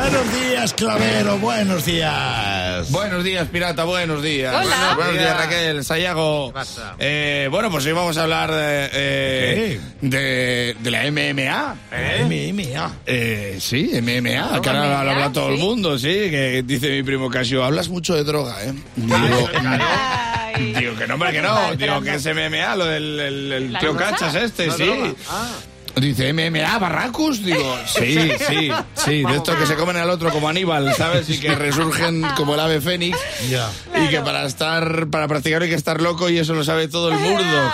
Buenos días, Clavero, buenos días. Buenos días, pirata, buenos días. Hola. Buenos, buenos días. Raquel, Sayago. ¿Qué pasa? Eh, bueno, pues hoy vamos a hablar de, eh, de, de la MMA. MMA. Eh, sí, MMA, Claro, que ahora lo habla MMA, todo el mundo, sí, que dice mi primo Casio, hablas mucho de droga, ¿eh? Digo, que no, hombre, que no, digo que no. es MMA, lo del el, el ¿La tío cosa? Cachas este, No, sí. Ah, Dice MMA, Barracus, digo, sí, sí, sí, de esto que se comen al otro como Aníbal, ¿sabes? Y que resurgen como el ave fénix. Ya. Y que para estar, para practicar hay que estar loco y eso lo sabe todo el Murdoch.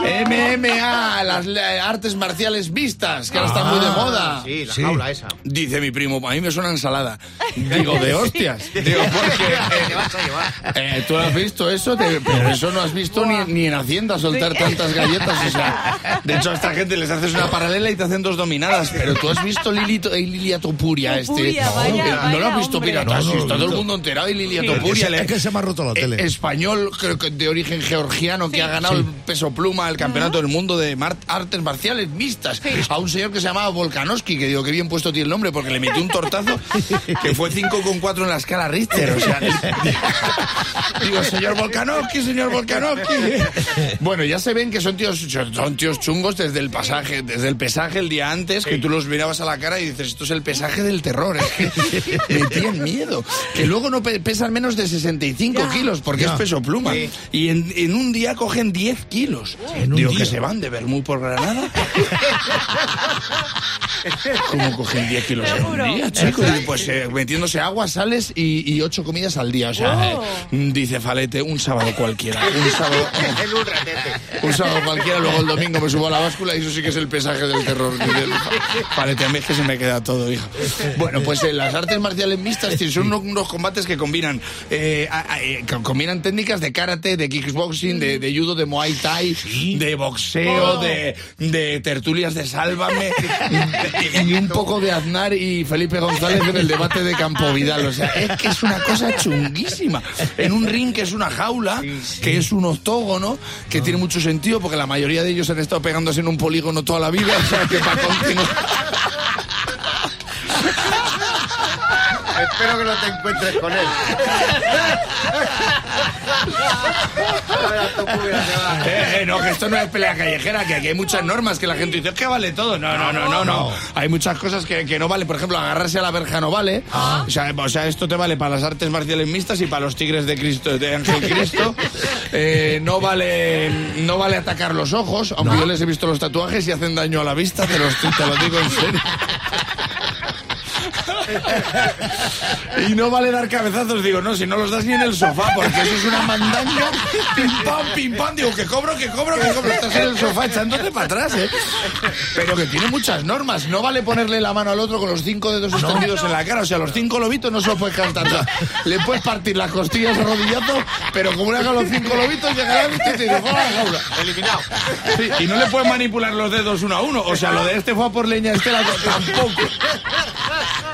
MMA, las artes marciales vistas, que ahora están muy de moda. sí, la Sí. jaula esa. Dice mi primo, a mí me suena ensalada. Digo, de hostias. Digo, porque... ¿Qué vas a llevar? eh, ¿Tú has visto eso? Te- pero eso no has visto ni, ni en Hacienda soltar tantas galletas. O sea, de hecho, a esta gente les haces una paralela y te hacen dos dominadas. Pero tú has visto Lilito, eh, Lilia Topuria, este. Topuria, vaya, no lo has visto, hombre. pirata. No, he está todo el visto. mundo enterado y Lilia Sí. Topuria. Es que se me ha roto la eh, tele. español, creo que de origen georgiano, que ha ganado el peso pluma del campeonato del mundo de artes marciales mixtas. A un señor que se llamaba Volkanovski, que digo, que bien puesto tiene el nombre, porque le metió un tortazo que fue 5,4 en la escala Richter. O sea, digo, señor Volkanovski, señor Volkanovski. Bueno, ya se ven que son tíos, son tíos chungos desde el pasaje, desde el pesaje el día antes, que tú los mirabas a la cara y dices, esto es el pesaje del terror. Es que metían miedo. Que luego no pe- pesan menos de 65 kilos, porque Ya. es peso pluma. Sí. Y en, en un día cogen 10 kilos. En un Digo, día. que se van de Bermú por Granada. ¿Cómo cogen 10 kilos en un día, chicos? Y Pues eh, metiéndose agua, sales y, y ocho comidas al día. O sea, Oh. eh, dice Falete, un sábado cualquiera. Un sábado, En un ratete. un sábado cualquiera, luego el domingo me subo a la báscula y eso sí que es el pesaje del terror. Falete, a mí es que se me queda todo, hijo. Bueno, pues eh, las artes marciales mixtas son unos, unos combates que combinan eh, eh, combinan técnicas de karate, de kickboxing, de, de judo, de muay thai, de boxeo, de, de tertulias de sálvame y, y un poco de Aznar y Felipe González en el debate de Campo Vidal. O sea, es que es una cosa chunguísima. En un ring que es una jaula, que es un octógono, que tiene mucho sentido porque la mayoría de ellos han estado pegándose en un polígono toda la vida. O sea, que para continuar. Espero que no te encuentres con él. Eh, eh, no, que esto no es pelea callejera, que aquí hay muchas normas que la gente dice, es que vale todo. No, no, no, no, no. Hay muchas cosas que, que no vale. Por ejemplo, agarrarse a la verja no vale. O, sea, o sea, esto te vale para las artes marciales mixtas y para los tigres de Cristo, de Ángel Cristo. Eh, no vale no vale atacar los ojos, aunque yo les he visto los tatuajes y hacen daño a la vista, te, los, te lo digo en serio. Y no vale dar cabezazos, digo, no, si no los das ni en el sofá, porque eso es una mandanga, pim pam, pim pam, digo, que cobro, que cobro, que cobro, estás en el sofá echándote para atrás, ¿eh? Pero que tiene muchas normas, no vale ponerle la mano al otro con los cinco dedos extendidos en la cara, o sea, los cinco lobitos no se los puedes cantar, o sea, le puedes partir las costillas a rodillazo, pero como le hagan los cinco lobitos, llegará el y te dice, "Fuera de la jaula". Eliminado. Sí, y no le puedes manipular los dedos uno a uno. O sea, lo de este fue a por leña, este la tampoco.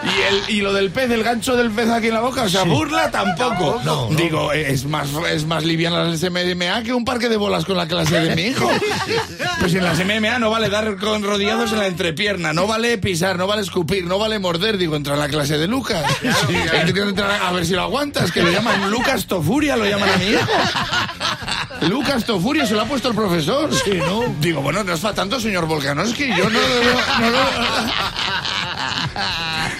Y, el, y lo del pez, el gancho del pez aquí en la boca, o sea, burla tampoco. No, no. Digo, es más, es más liviana las MMA que un parque de bolas con la clase de mi hijo. Pues en las MMA no vale dar con rodillazos en la entrepierna, no vale pisar, no vale escupir, no vale morder. Digo, entra en la clase de Lucas. Que a ver si lo aguantas, que lo llaman Lucas Tofuria, lo llaman a mi hijo. Lucas Tofuria se lo ha puesto el profesor. Sí, ¿no? Digo, bueno, no es para tanto, señor Volkanovski. Yo no lo veo- no No,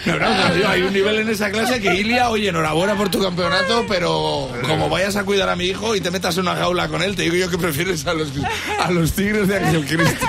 no, no, yo, hay un nivel en esa clase que Ilia, oye, enhorabuena por tu campeonato, pero como vayas a cuidar a mi hijo y te metas en una jaula con él, te digo yo que prefieres a los, a los tigres de Ángel Cristo.